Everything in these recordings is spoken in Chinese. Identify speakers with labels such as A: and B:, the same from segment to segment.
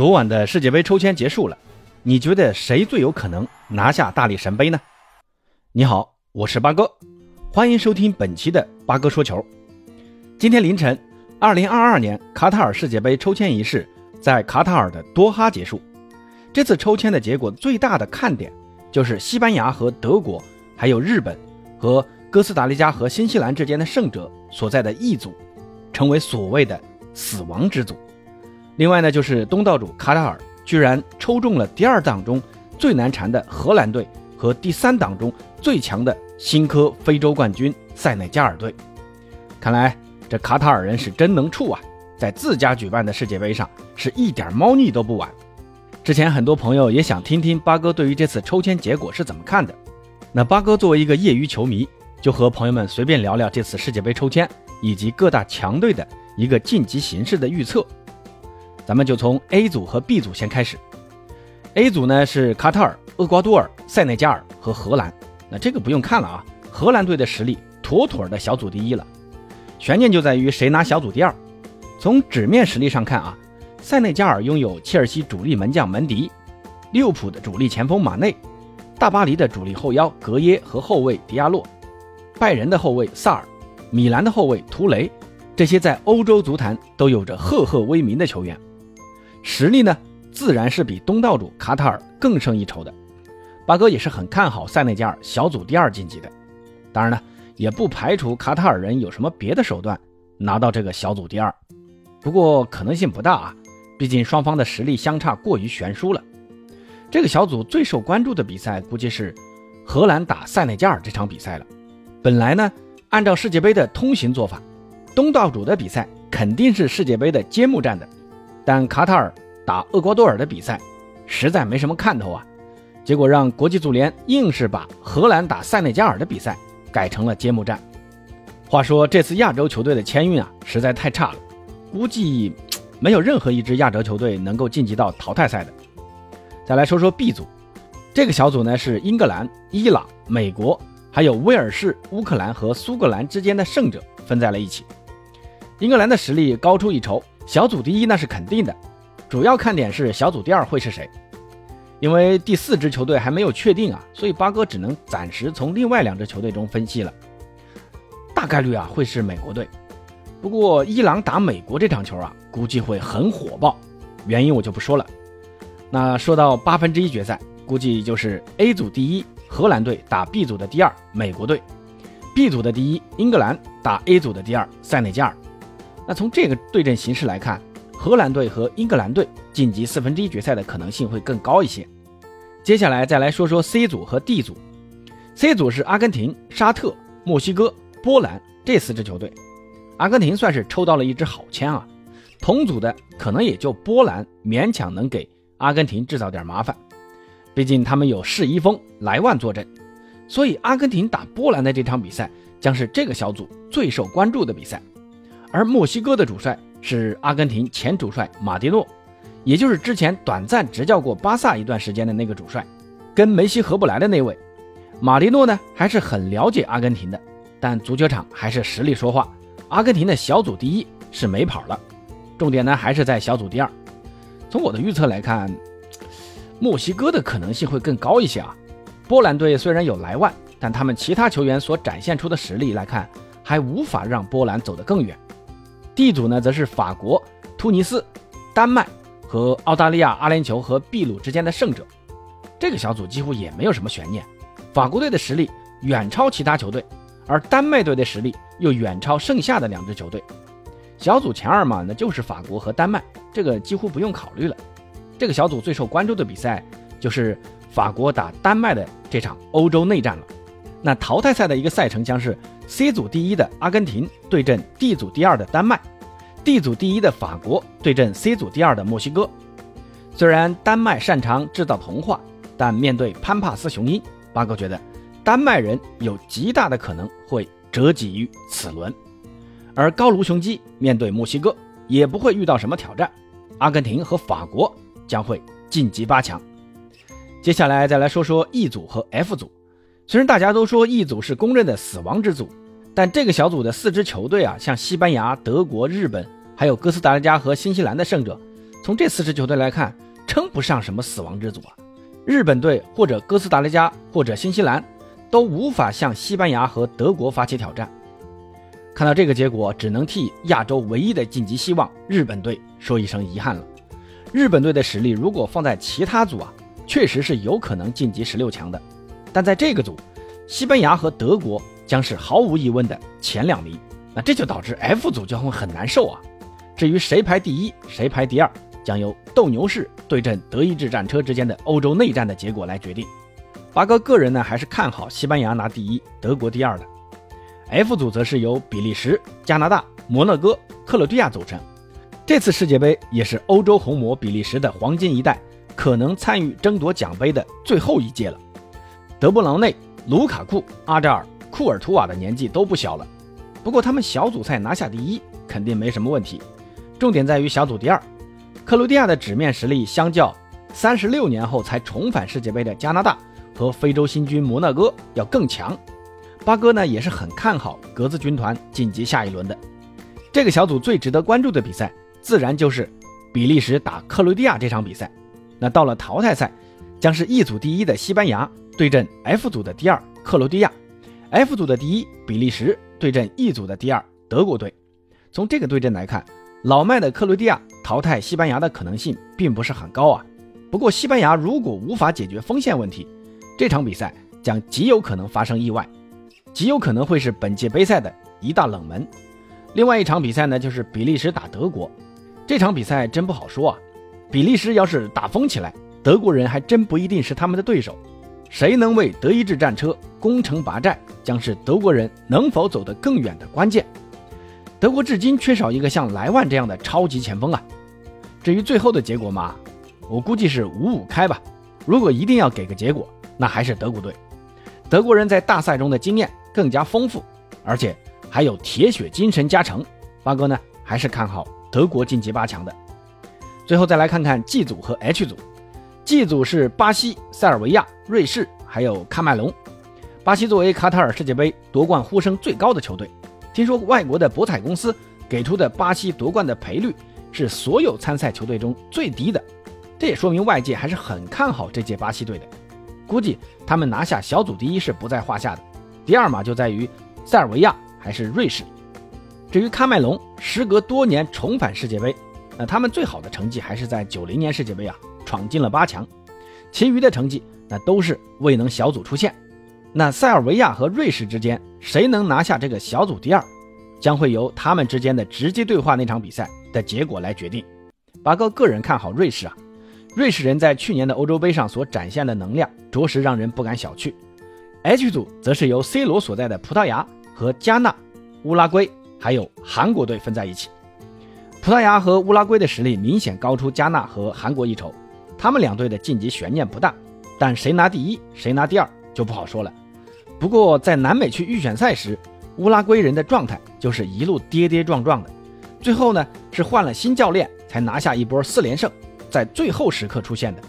A: 昨晚的世界杯抽签结束了，你觉得谁最有可能拿下大力神杯呢？你好，我是八哥，欢迎收听本期的八哥说球。今天凌晨，二零二二年卡塔尔世界杯抽签仪式在卡塔尔的多哈结束。这次抽签的结果最大的看点就是西班牙和德国，还有日本和哥斯达黎加和新西兰之间的胜者所在的 E 组，成为所谓的死亡之组。另外呢，就是东道主卡塔尔居然抽中了第二档中最难缠的荷兰队和第三档中最强的新科非洲冠军塞内加尔队。看来这卡塔尔人是真能处啊，在自家举办的世界杯上是一点猫腻都不玩。之前很多朋友也想听听八哥对于这次抽签结果是怎么看的。那八哥作为一个业余球迷，就和朋友们随便聊聊这次世界杯抽签以及各大强队的一个晋级形势的预测。咱们就从 A 组和 B 组先开始。A 组呢是卡塔尔、厄瓜多尔、塞内加尔和荷兰。那这个不用看了啊，荷兰队的实力妥妥的小组第一了。悬念就在于谁拿小组第二。从纸面实力上看啊，塞内加尔拥有切尔西主力门将门迪、利物浦的主力前锋马内、大巴黎的主力后腰格耶和后卫迪亚洛、拜仁的后卫萨尔、米兰的后卫图雷，这些在欧洲足坛都有着赫赫威名的球员。实力呢，自然是比东道主卡塔尔更胜一筹的。八哥也是很看好塞内加尔小组第二晋级的。当然呢，也不排除卡塔尔人有什么别的手段拿到这个小组第二，不过可能性不大啊，毕竟双方的实力相差过于悬殊了。这个小组最受关注的比赛估计是荷兰打塞内加尔这场比赛了。本来呢，按照世界杯的通行做法，东道主的比赛肯定是世界杯的揭幕战的。但卡塔尔打厄瓜多尔的比赛实在没什么看头啊，结果让国际足联硬是把荷兰打塞内加尔的比赛改成了揭幕战。话说这次亚洲球队的签运啊实在太差了，估计没有任何一支亚洲球队能够晋级到淘汰赛的。再来说说 B 组，这个小组呢是英格兰、伊朗、美国，还有威尔士、乌克兰和苏格兰之间的胜者分在了一起。英格兰的实力高出一筹。小组第一那是肯定的，主要看点是小组第二会是谁，因为第四支球队还没有确定啊，所以八哥只能暂时从另外两支球队中分析了。大概率啊会是美国队，不过伊朗打美国这场球啊，估计会很火爆，原因我就不说了。那说到八分之一决赛，估计就是 A 组第一荷兰队打 B 组的第二美国队，B 组的第一英格兰打 A 组的第二塞内加尔。那从这个对阵形势来看，荷兰队和英格兰队晋级四分之一决赛的可能性会更高一些。接下来再来说说 C 组和 D 组。C 组是阿根廷、沙特、墨西哥、波兰这四支球队。阿根廷算是抽到了一支好签啊。同组的可能也就波兰勉强能给阿根廷制造点麻烦，毕竟他们有世一锋莱万坐镇。所以阿根廷打波兰的这场比赛将是这个小组最受关注的比赛。而墨西哥的主帅是阿根廷前主帅马蒂诺，也就是之前短暂执教过巴萨一段时间的那个主帅，跟梅西合不来的那位。马蒂诺呢还是很了解阿根廷的，但足球场还是实力说话。阿根廷的小组第一是没跑了，重点呢还是在小组第二。从我的预测来看，墨西哥的可能性会更高一些啊。波兰队虽然有莱万，但他们其他球员所展现出的实力来看，还无法让波兰走得更远。D 组呢，则是法国、突尼斯、丹麦和澳大利亚、阿联酋和秘鲁之间的胜者。这个小组几乎也没有什么悬念。法国队的实力远超其他球队，而丹麦队的实力又远超剩下的两支球队。小组前二嘛，那就是法国和丹麦，这个几乎不用考虑了。这个小组最受关注的比赛就是法国打丹麦的这场欧洲内战了。那淘汰赛的一个赛程将是。C 组第一的阿根廷对阵 D 组第二的丹麦，D 组第一的法国对阵 C 组第二的墨西哥。虽然丹麦擅长制造童话，但面对潘帕斯雄鹰，巴哥觉得丹麦人有极大的可能会折戟于此轮。而高卢雄鸡面对墨西哥也不会遇到什么挑战，阿根廷和法国将会晋级八强。接下来再来说说 E 组和 F 组。虽然大家都说 E 组是公认的死亡之组。但这个小组的四支球队啊，像西班牙、德国、日本，还有哥斯达黎加和新西兰的胜者，从这四支球队来看，称不上什么死亡之组啊。日本队或者哥斯达黎加或者新西兰都无法向西班牙和德国发起挑战。看到这个结果，只能替亚洲唯一的晋级希望日本队说一声遗憾了。日本队的实力如果放在其他组啊，确实是有可能晋级十六强的。但在这个组，西班牙和德国将是毫无疑问的前两名。那这就导致 F 组将会很难受啊。至于谁排第一，谁排第二，将由斗牛士对阵德意志战车之间的欧洲内战的结果来决定。八哥个人呢，还是看好西班牙拿第一，德国第二的。F 组则是由比利时、加拿大、摩纳哥、克罗地亚组成。这次世界杯也是欧洲红魔比利时的黄金一代可能参与争夺奖杯的最后一届了。德布劳内、卢卡库、阿扎尔、库尔图瓦的年纪都不小了。不过他们小组赛拿下第一肯定没什么问题。重点在于小组第二，克罗地亚的纸面实力相较三十六年后才重返世界杯的加拿大和非洲新军摩纳哥要更强。八哥呢也是很看好格子军团晋级下一轮的。这个小组最值得关注的比赛，自然就是比利时打克罗地亚这场比赛。那到了淘汰赛，将是 E 组第一的西班牙对阵 F 组的第二克罗地亚，F 组的第一比利时对阵 E 组的第二德国队。从这个对阵来看，老迈的克罗地亚淘汰西班牙的可能性并不是很高啊。不过西班牙如果无法解决锋线问题，这场比赛将极有可能发生意外。极有可能会是本届杯赛的一大冷门。另外一场比赛呢，就是比利时打德国。这场比赛真不好说啊。比利时要是打疯起来，德国人还真不一定是他们的对手。谁能为德意志战车攻城拔寨，将是德国人能否走得更远的关键。德国至今缺少一个像莱万这样的超级前锋啊。至于最后的结果嘛，我估计是五五开吧。如果一定要给个结果，那还是德国队。德国人在大赛中的经验。更加丰富，而且还有铁血精神加成。八哥呢，还是看好德国晋级八强的。最后再来看看 G 组和 H 组。G 组是巴西、塞尔维亚、瑞士，还有喀麦隆。巴西作为卡塔尔世界杯夺冠呼声最高的球队，听说外国的博彩公司给出的巴西夺冠的赔率是所有参赛球队中最低的，这也说明外界还是很看好这届巴西队的。估计他们拿下小组第一是不在话下的。第二嘛，就在于塞尔维亚还是瑞士。至于喀麦隆，时隔多年重返世界杯，那他们最好的成绩还是在九零年世界杯啊，闯进了八强。其余的成绩那都是未能小组出线。那塞尔维亚和瑞士之间谁能拿下这个小组第二，将会由他们之间的直接对话那场比赛的结果来决定。八哥个人看好瑞士啊，瑞士人在去年的欧洲杯上所展现的能量，着实让人不敢小觑。H 组则是由 C 罗所在的葡萄牙和加纳、乌拉圭还有韩国队分在一起。葡萄牙和乌拉圭的实力明显高出加纳和韩国一筹，他们两队的晋级悬念不大，但谁拿第一，谁拿第二就不好说了。不过在南美区预选赛时，乌拉圭人的状态就是一路跌跌撞撞的，最后呢是换了新教练才拿下一波四连胜，在最后时刻出现的。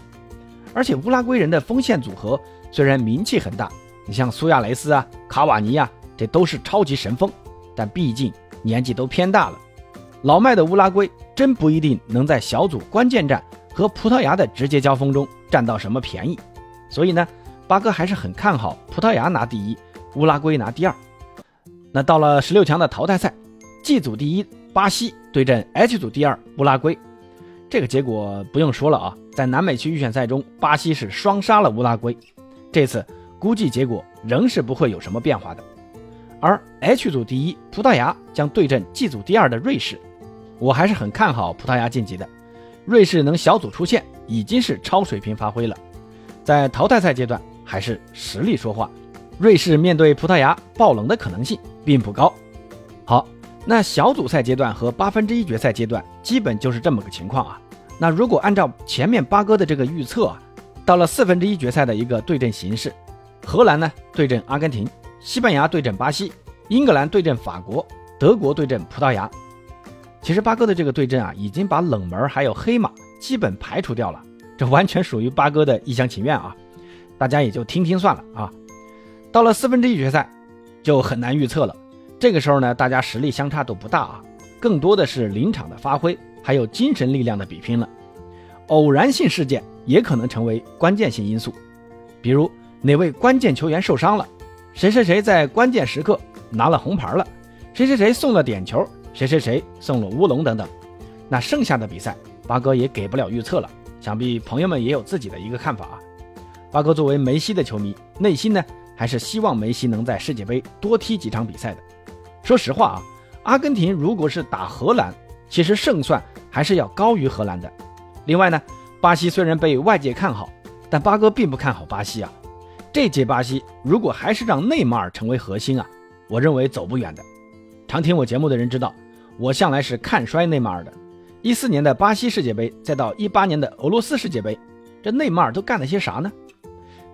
A: 而且乌拉圭人的锋线组合虽然名气很大。你像苏亚雷斯啊、卡瓦尼啊，这都是超级神锋，但毕竟年纪都偏大了。老迈的乌拉圭真不一定能在小组关键战和葡萄牙的直接交锋中占到什么便宜。所以呢，八哥还是很看好葡萄牙拿第一，乌拉圭拿第二。那到了十六强的淘汰赛，G 组第一巴西对阵 H 组第二乌拉圭，这个结果不用说了啊，在南美区预选赛中，巴西是双杀了乌拉圭，这次。估计结果仍是不会有什么变化的，而 H 组第一葡萄牙将对阵 G 组第二的瑞士，我还是很看好葡萄牙晋级的。瑞士能小组出线已经是超水平发挥了，在淘汰赛阶段还是实力说话。瑞士面对葡萄牙爆冷的可能性并不高。好，那小组赛阶段和八分之一决赛阶段基本就是这么个情况啊。那如果按照前面八哥的这个预测啊，到了四分之一决赛的一个对阵形式。荷兰呢对阵阿根廷，西班牙对阵巴西，英格兰对阵法国，德国对阵葡萄牙。其实八哥的这个对阵啊，已经把冷门还有黑马基本排除掉了，这完全属于八哥的一厢情愿啊！大家也就听听算了啊。到了四分之一决赛，就很难预测了。这个时候呢，大家实力相差都不大啊，更多的是临场的发挥，还有精神力量的比拼了。偶然性事件也可能成为关键性因素，比如哪位关键球员受伤了，谁谁谁在关键时刻拿了红牌了，谁谁谁送了点球，谁谁谁送了乌龙等等。那剩下的比赛，八哥也给不了预测了。想必朋友们也有自己的一个看法啊。八哥作为梅西的球迷，内心呢还是希望梅西能在世界杯多踢几场比赛的。说实话啊，阿根廷如果是打荷兰，其实胜算还是要高于荷兰的。另外呢，巴西虽然被外界看好，但八哥并不看好巴西啊。这届巴西如果还是让内马尔成为核心啊，我认为走不远的。常听我节目的人知道，我向来是看衰内马尔的。一四年的巴西世界杯，再到一八年的俄罗斯世界杯，这内马尔都干了些啥呢？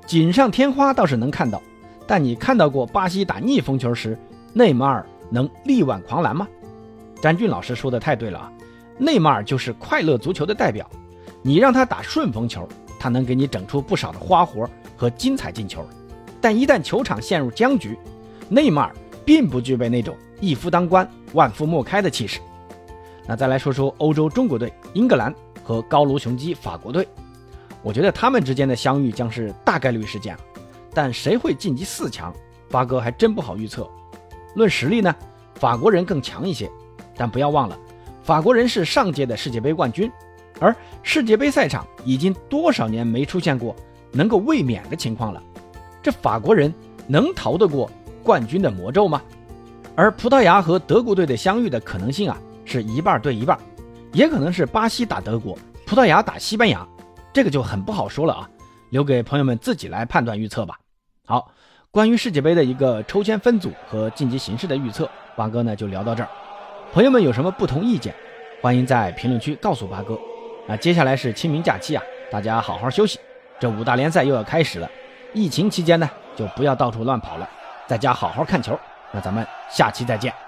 A: 锦上添花倒是能看到，但你看到过巴西打逆风球时，内马尔能力挽狂澜吗？詹俊老师说的太对了啊，内马尔就是快乐足球的代表，你让他打顺风球，他能给你整出不少的花活和精彩进球，但一旦球场陷入僵局，内马尔并不具备那种一夫当关、万夫莫开的气势。那再来说说欧洲中国队英格兰和高卢雄鸡法国队，我觉得他们之间的相遇将是大概率事件，但谁会晋级四强，八哥还真不好预测。论实力呢，法国人更强一些，但不要忘了，法国人是上届的世界杯冠军，而世界杯赛场已经多少年没出现过能够卫冕的情况了，这法国人能逃得过冠军的魔咒吗？而葡萄牙和德国队的相遇的可能性啊？是一半对一半，也可能是巴西打德国，葡萄牙打西班牙，这个就很不好说了啊，留给朋友们自己来判断预测吧。好，关于世界杯的一个抽签分组和晋级形势的预测，八哥呢就聊到这儿。朋友们有什么不同意见，欢迎在评论区告诉八哥。那接下来是清明假期啊，大家好好休息，这五大联赛又要开始了。疫情期间呢，就不要到处乱跑了，在家好好看球。那咱们下期再见。